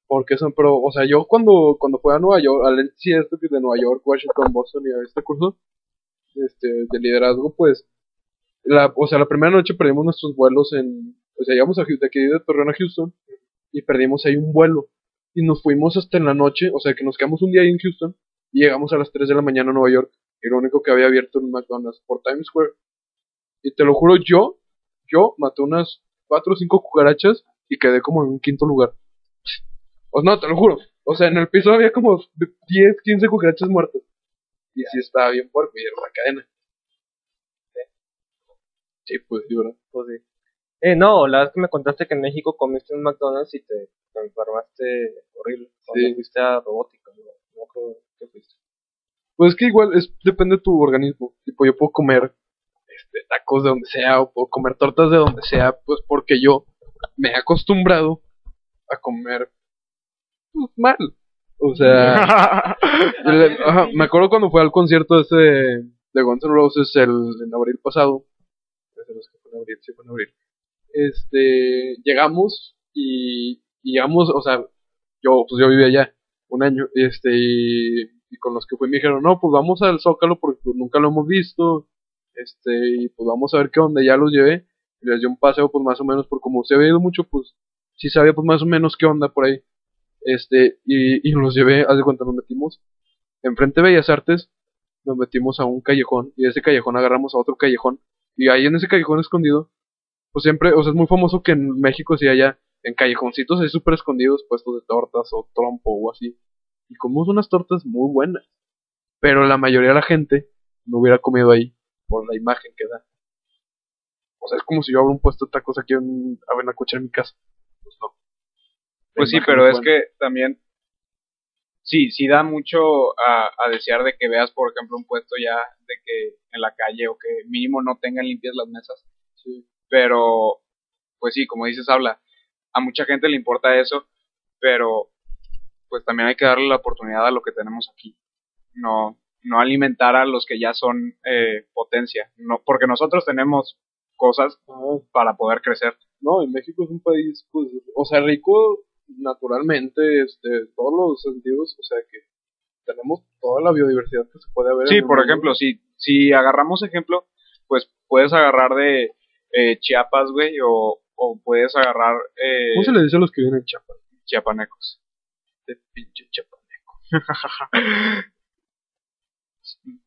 Porque son, pero, o sea, yo cuando, cuando fui a Nueva York, al que de Nueva York, Washington, Boston y a este curso, este, de liderazgo, pues, la, o sea, la primera noche perdimos nuestros vuelos en, o sea, llegamos a, de aquí de Torreón a Houston, y perdimos ahí un vuelo, y nos fuimos hasta en la noche, o sea, que nos quedamos un día ahí en Houston, y llegamos a las 3 de la mañana a Nueva York, y lo único que había abierto en McDonald's por Times Square. Y te lo juro, yo, yo maté unas 4 o 5 cucarachas y quedé como en un quinto lugar. O no, te lo juro. O sea, en el piso había como 10, 15 cucarachas muertas. Y sí estaba bien fuerte, y era la cadena. Sí, pues sí, ¿verdad? Pues sí. Eh, no, la vez que me contaste que en México comiste un McDonald's y te, te enfermaste horrible. Cuando Sí. fuiste a robótica, no, no creo que fuiste. Pues es que igual es, depende de tu organismo. Tipo, yo puedo comer este, tacos de donde sea, o puedo comer tortas de donde sea, pues porque yo me he acostumbrado a comer pues, mal. O sea, ajá, me acuerdo cuando fue al concierto ese de, de Guns N' Roses el, en abril pasado. En abril, sí en abril. Este, llegamos y, y llegamos, o sea, yo, pues yo vivía allá un año, y este, y, y con los que fui me dijeron, no, pues vamos al Zócalo porque pues, nunca lo hemos visto, este, y pues vamos a ver qué onda, ya los llevé, y les di un paseo, pues más o menos, por como se había ido mucho, pues sí sabía pues más o menos qué onda por ahí, este, y, y los llevé, haz de cuenta, nos metimos, enfrente de Bellas Artes, nos metimos a un callejón, y de ese callejón agarramos a otro callejón, y ahí en ese callejón escondido, pues siempre, o sea, es muy famoso que en México sí haya en callejoncitos así súper escondidos puestos de tortas o trompo o así. Y comimos unas tortas muy buenas. Pero la mayoría de la gente no hubiera comido ahí por la imagen que da. O sea, es como si yo abro un puesto de tacos aquí en Avenacocha en mi casa. Pues no. Pues sí, pero es que también sí, sí da mucho a, a desear de que veas, por ejemplo, un puesto ya de que en la calle o que mínimo no tengan limpias las mesas. Sí. Pero, pues sí, como dices, habla. A mucha gente le importa eso, pero pues también hay que darle la oportunidad a lo que tenemos aquí. No, no alimentar a los que ya son eh, potencia. No, porque nosotros tenemos cosas para poder crecer. no, y México es un país, pues, o sea, rico naturalmente, este, todos los sentidos, o sea, que tenemos toda la biodiversidad que se puede haber. Sí, por mundo. ejemplo, si, si agarramos ejemplo, pues puedes agarrar de eh, Chiapas, güey, o, o puedes agarrar eh, ¿Cómo se le dice a los que viven en Chiapas? chiapanecos. De pinche chapaneco.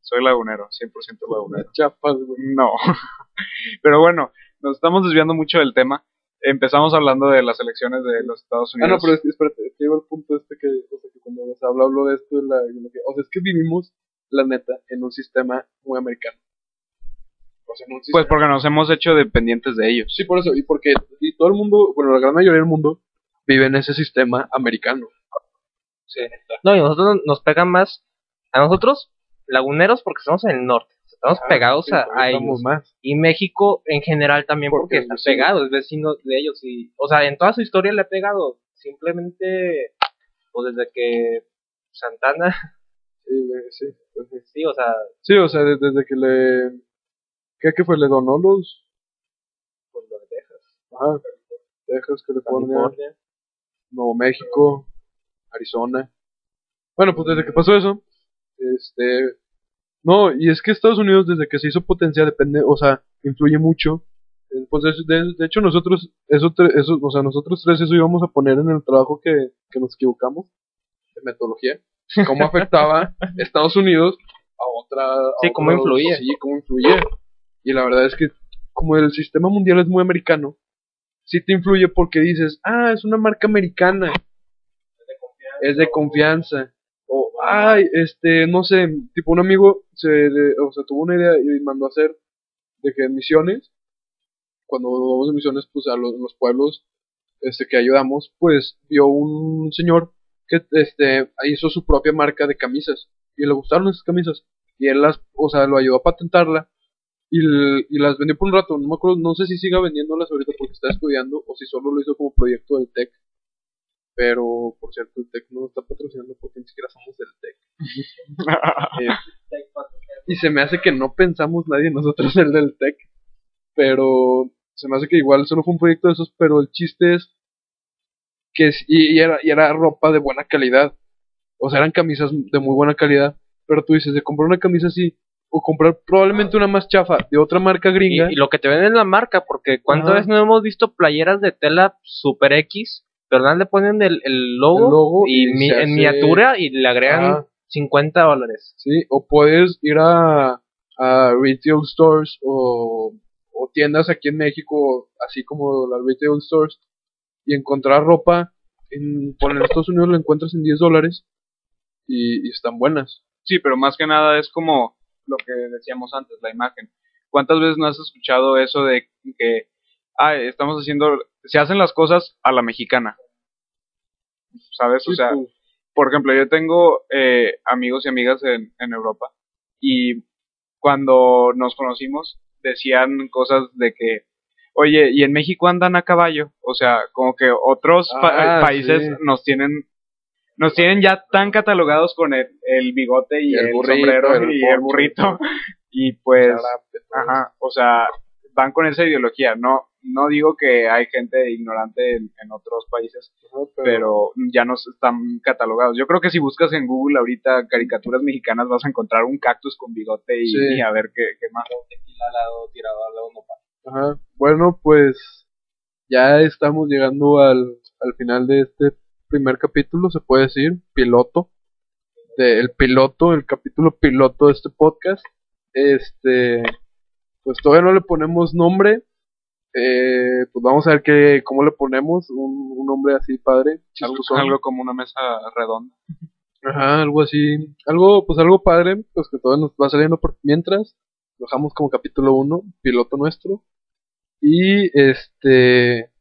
Soy lagunero, 100% lagunero. Chiapas, güey. No. Pero bueno, nos estamos desviando mucho del tema. Empezamos hablando de las elecciones de los Estados Ah, no, Unidos. pero es que, espérate, es que iba al punto este que, o sea, que cuando se habla, hablo de esto, de la, de que- o sea, es que vivimos, la neta, en un sistema muy americano. O sea, en un Pues porque nos hemos hecho dependientes de ellos. Sí, por eso, y porque y todo el mundo, bueno, la gran mayoría del mundo vive en ese sistema americano. Sí. No, y nosotros nos pegan más a nosotros, laguneros, porque estamos en el norte. Estamos Ah, pegados sí, a, a ellos. más. Y México en general también Porque porque, es está vecino. pegado, es vecino de ellos. y O sea, en toda su historia le ha pegado. Simplemente, pues desde que Santana, Sí, sí, pues sí. sí, o sea, Sí, o sea, de- desde que le... ¿Qué, qué fue? ¿Le donó los...? pues lo de Texas, Ajá, Texas, California, California. Nuevo México, Arizona. Bueno, pues desde que pasó eso, este... No, y es que Estados Unidos desde que se hizo potencia depende, o sea, influye mucho. Pues de, de- de hecho nosotros, eso, o sea, nosotros tres eso íbamos a poner en el trabajo que, que nos equivocamos, de metodología. Cómo afectaba Estados Unidos a otra... a Sí, cómo influía. Sí, cómo influía. Y la verdad es que como el sistema mundial es muy americano, sí te influye porque dices, ah, es una marca americana, es de confianza. O, ay, este, no sé, tipo un amigo se, o sea, tuvo una idea y mandó a hacer de que misiones, cuando vamos de misiones, pues a los, los pueblos este, que ayudamos, pues vio un señor que este hizo su propia marca de camisas. Y le gustaron esas camisas. Y él las, o sea, lo ayudó a patentarla. Y, y las vendió por un rato, no me acuerdo, no sé si siga vendiéndolas ahorita porque está estudiando o si solo lo hizo como proyecto del TEC. Pero, por cierto, el TEC no está patrocinando porque ni siquiera somos del TEC. Eh, y se me hace que no pensamos nadie nosotros el del TEC. Pero se me hace que igual solo fue un proyecto de esos, pero el chiste es que es- y, y era, y era ropa de buena calidad. O sea, eran camisas de muy buena calidad. Pero tú dices, de comprar una camisa así, o comprar probablemente una más chafa de otra marca Y, gringa. y lo que te venden es la marca, porque ¿cuántas veces no hemos visto playeras de tela Super X? Pero nada, le ponen el, el logo, El logo y, y mi- se en miniatura y le agregan Ajá. 50 dólares. Sí, o puedes ir a, a retail stores o, o tiendas aquí en México, así como las retail stores, y encontrar ropa. En, por en Estados Unidos la encuentras en 10 dólares y, y están buenas. Sí, pero más que nada es como lo que decíamos antes, la imagen. ¿Cuántas veces no has escuchado eso de que, ah, estamos haciendo, se hacen las cosas a la mexicana? ¿Sabes? o sea, pues, por ejemplo, yo tengo eh, amigos y amigas en, en Europa y cuando nos conocimos decían cosas de que, oye, y en México andan a caballo, o sea, como que otros pa- Ah, países sí. nos tienen nos tienen ya tan catalogados con el, el bigote y El el, burrito, sombrero el y el burrito y pues todo ajá, o sea, van con esa ideología, no no digo que hay gente ignorante en, en otros países, pero ya no están catalogados. Yo creo que si buscas en Google ahorita caricaturas mexicanas vas a encontrar un cactus con bigote y, Sí. y a ver qué, qué más. Tequila al lado, tirado al lado, no pasa. Ajá. Bueno, pues ya estamos llegando al, al final de este primer capítulo, se puede decir, piloto. De, el piloto, el capítulo piloto de este podcast. Este, pues todavía no le ponemos nombre. Eh, pues vamos a ver qué, cómo le ponemos. Un, un nombre así padre. Algo, algo como una mesa redonda. Ajá, algo así. Algo, pues algo padre, pues que todavía nos va saliendo por mientras. Lo dejamos como capítulo 1, piloto nuestro. Y este.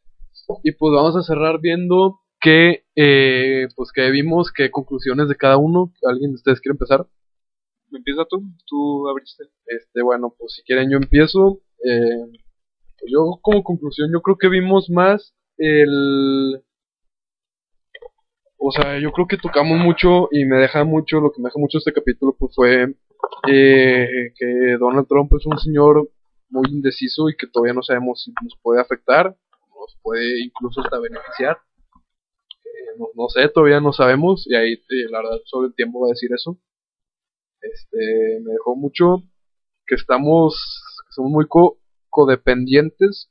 Y pues vamos a cerrar viendo que, eh, pues que vimos, qué conclusiones de cada uno. ¿Alguien de ustedes quiere empezar? Empieza tú, tú abriste. Este, bueno, pues si quieren yo empiezo. Eh, yo como conclusión, yo creo que vimos más el... O sea, yo creo que tocamos mucho y me deja mucho, lo que me deja mucho este capítulo pues fue eh, que Donald Trump es un señor muy indeciso y que todavía no sabemos si nos puede afectar, nos puede incluso hasta beneficiar. Eh, no, no sé, todavía no sabemos y ahí eh, la verdad solo el tiempo va a decir eso. Este, me dejó mucho que estamos, que somos muy co- codependientes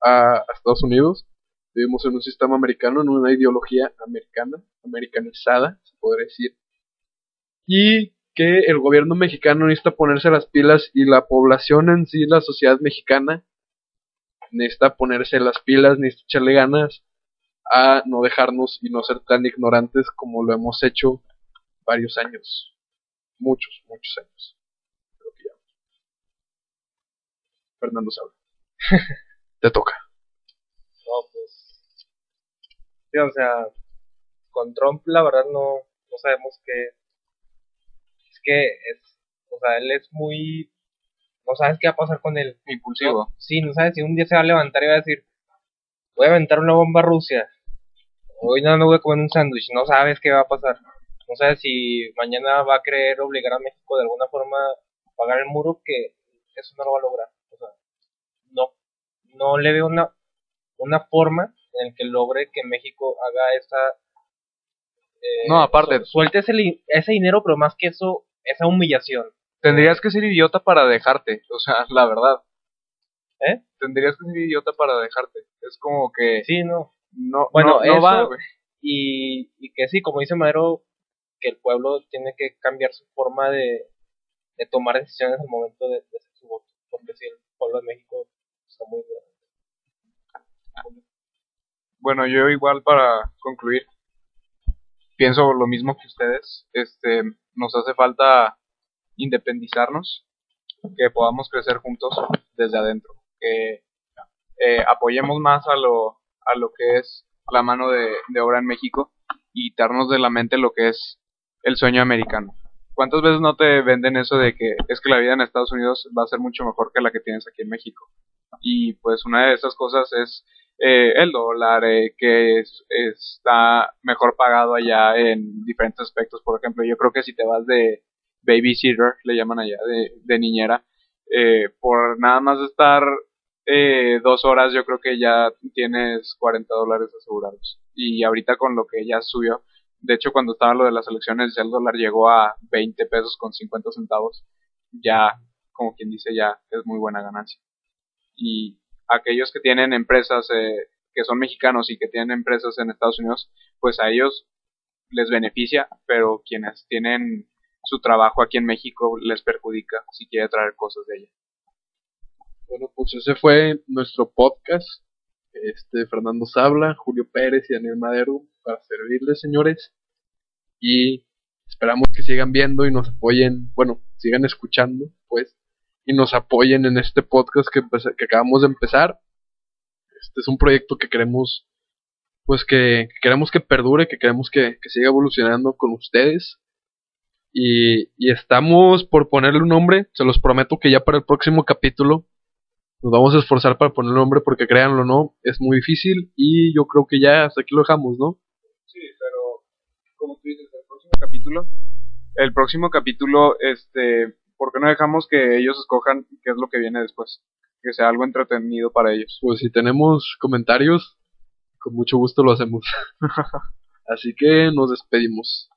a, a Estados Unidos. Vivimos en un sistema americano, en una ideología americana, americanizada, se podría decir. Y que el gobierno mexicano necesita ponerse las pilas y la población en sí, la sociedad mexicana, necesita ponerse las pilas, necesita echarle ganas a no dejarnos y no ser tan ignorantes como lo hemos hecho varios años. Muchos, muchos años. Creo que ya. Fernando Saura. Te toca. No, pues. Sí, o sea, con Trump, la verdad, no, no sabemos qué. Es que es. O sea, él es muy. No sabes qué va a pasar con él. Impulsivo. No, sí, no sabes si un día se va a levantar y va a decir: Voy a aventar una bomba a Rusia. Hoy no me voy a comer un sándwich. No sabes qué va a pasar. No sabes si mañana va a querer obligar a México de alguna forma a pagar el muro, que eso no lo va a lograr. No, le veo una, una forma en el que logre que México haga esa... eh, No, aparte- su- Suelte ese, ese dinero, pero más que eso, esa humillación. Tendrías que ser idiota para dejarte, o sea, la verdad. ¿Eh? Tendrías que ser idiota para dejarte. Es como que Sí, no. no, Bueno, no, no eso- va. Y, y que sí, como dice Madero, que el pueblo tiene que cambiar su forma de, de tomar decisiones al momento de, de hacer su voto. Porque si el pueblo de México muy grande. Bueno, yo igual para concluir, pienso lo mismo que ustedes. Este, nos hace falta independizarnos, que podamos crecer juntos desde adentro, que eh, apoyemos más a lo, a lo que es la mano de, de obra en México y quitarnos de la mente lo que es el sueño americano. ¿Cuántas veces no te venden eso de que es que la vida en Estados Unidos va a ser mucho mejor que la que tienes aquí en México? Y pues una de esas cosas es eh, el dólar, eh, que está mejor pagado allá en diferentes aspectos. Por ejemplo, yo creo que si te vas de babysitter, le llaman allá, de, de niñera, eh, por nada más estar eh, dos horas, yo creo que ya tienes 40 dólares asegurados. Y ahorita con lo que ya subió, de hecho cuando estaba lo de las elecciones, ya el dólar llegó a 20 pesos con 50 centavos. Ya, como quien dice, ya es muy buena ganancia. Y aquellos que tienen empresas eh, que son mexicanos y que tienen empresas en Estados Unidos, pues a ellos les beneficia, pero quienes tienen su trabajo aquí en México les perjudica si quiere traer cosas de ella. Bueno, pues ese fue nuestro podcast. Este, Fernando Sabla, Julio Pérez y Daniel Madero para servirles, señores. Y esperamos que sigan viendo y nos apoyen, bueno, sigan escuchando, pues, y nos apoyen en este podcast que, que acabamos de empezar. Este es un proyecto que queremos, pues, que, queremos que perdure, que queremos que, que siga evolucionando con ustedes. Y, y estamos por ponerle un nombre, se los prometo que ya para el próximo capítulo nos vamos a esforzar para poner un nombre porque créanlo no, es muy difícil y yo creo que ya hasta aquí lo dejamos, ¿no? Sí, pero como tú dices, el próximo capítulo, el próximo capítulo, este, ¿por qué no dejamos que ellos escojan qué es lo que viene después? Que sea algo entretenido para ellos. Pues si tenemos comentarios, con mucho gusto lo hacemos. Así que nos despedimos.